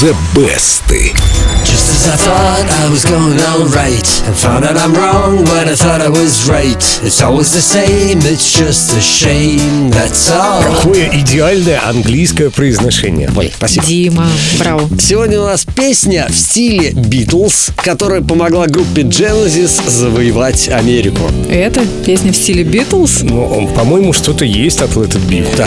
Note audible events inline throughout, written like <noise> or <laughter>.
The Best. As I thought I was going alright And found out I'm wrong when I thought I was right It's always the same, it's just a shame, that's all Какое идеальное английское произношение. Ой, спасибо. Дима, браво. Сегодня у нас песня в стиле Битлз, которая помогла группе Genesis завоевать Америку. Это песня в стиле Битлз? Ну, по-моему, что-то есть от Let It Be. Да,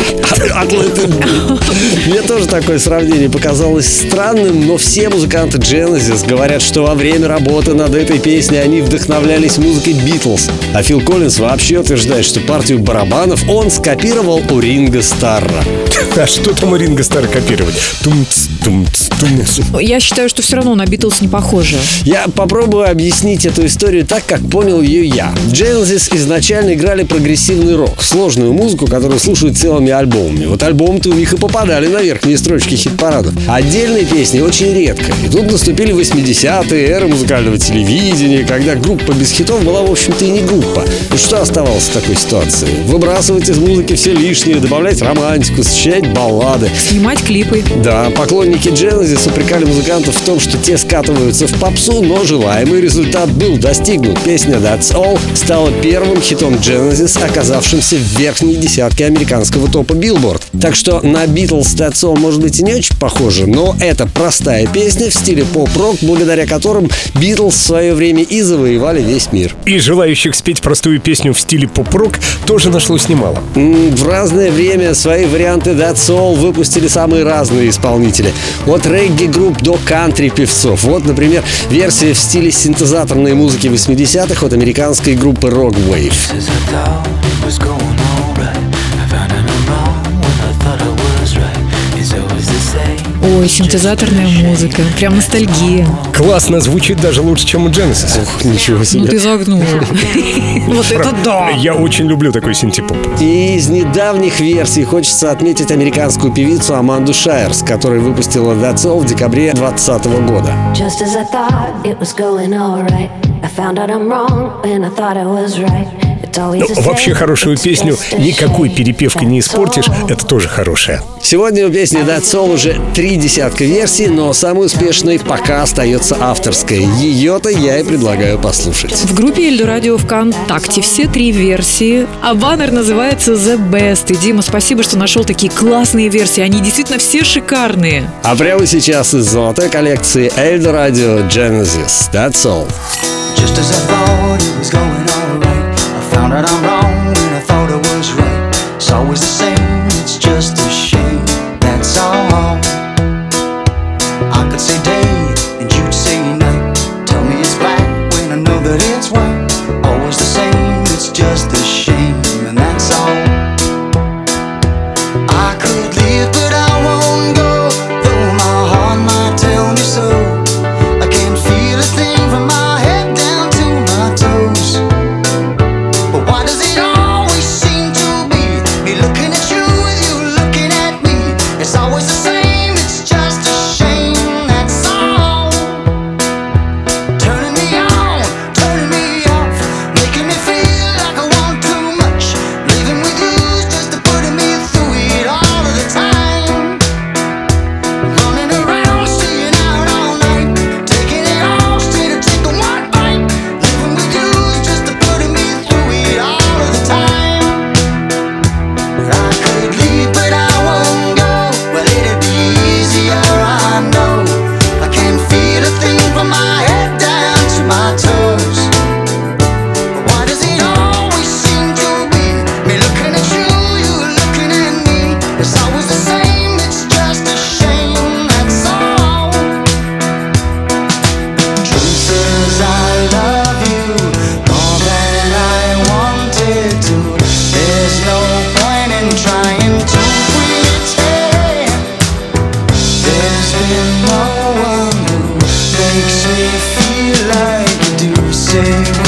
от Let It Be. <laughs> Мне тоже такое сравнение показалось странным, но все музыканты Genesis говорят, что во время работы над этой песней они вдохновлялись музыкой Битлз. А Фил Коллинз вообще утверждает, что партию барабанов он скопировал у Ринга Старра. <laughs> А что там у Ринга Стар копировать? Тумц, тумц, тумц. Я считаю, что все равно на Битлз не похоже. Я попробую объяснить эту историю так, как понял ее я. Genesis изначально играли прогрессивный рок, сложную музыку, которую слушают целыми альбомами. Вот альбомы-то у них и попадали на верхние строчки хит-парадов. Отдельные песни очень редко. И тут наступили 80-е, эра музыкального телевидения, когда группа без хитов была, в общем-то, и не группа. Ну что оставалось в такой ситуации? Выбрасывать из музыки все лишнее, добавлять романтику, сочинять баллады. Снимать клипы. Да, поклонники Genesis упрекали музыкантов в том, что те скатываются в попсу, но желаемый результат был достигнут. Песня That's All стала первым хитом Genesis, оказавшимся в верхней десятке американского топа Billboard. Так что на Beatles That's All может быть и не очень похоже, но это простая песня в стиле поп-рок, благодаря которым Beatles в свое время и завоевали весь мир. И желающих спеть простую песню в стиле поп-рок тоже нашлось немало. В разное время свои варианты That's All выпустили самые разные исполнители. От регги-групп до кантри-певцов. Вот, например, версия в стиле синтезаторной музыки 80-х от американской группы Rock Wave. Was going Ой, синтезаторная музыка. Прям ностальгия. Классно звучит даже лучше, чем у Genesis. Ничего Ну себе. ты загнул. <laughs> Вот это да. Я очень люблю такой синтепоп. И из недавних версий хочется отметить американскую певицу Аманду Шайерс, которая выпустила That's All в декабре 2020 года. Just as I thought it was going alright, I found out I'm wrong when I thought I was right. Ну, вообще хорошую песню никакой перепевкой не испортишь. Это тоже хорошая. Сегодня у песни That's All уже три десятка версий, но самой успешной пока остается авторская. Ее-то я и предлагаю послушать. В группе Эльдорадио ВКонтакте все три версии, а баннер называется The Best. И, Дима, спасибо, что нашел такие классные версии. Они действительно все шикарные. А прямо сейчас из золотой коллекции Эльдо Радио Genesis. That's all. Just as I thought it was going alright, found out I'm wrong when I thought I was right. It's always the same, does it all Say no one who makes me feel like you do. Say.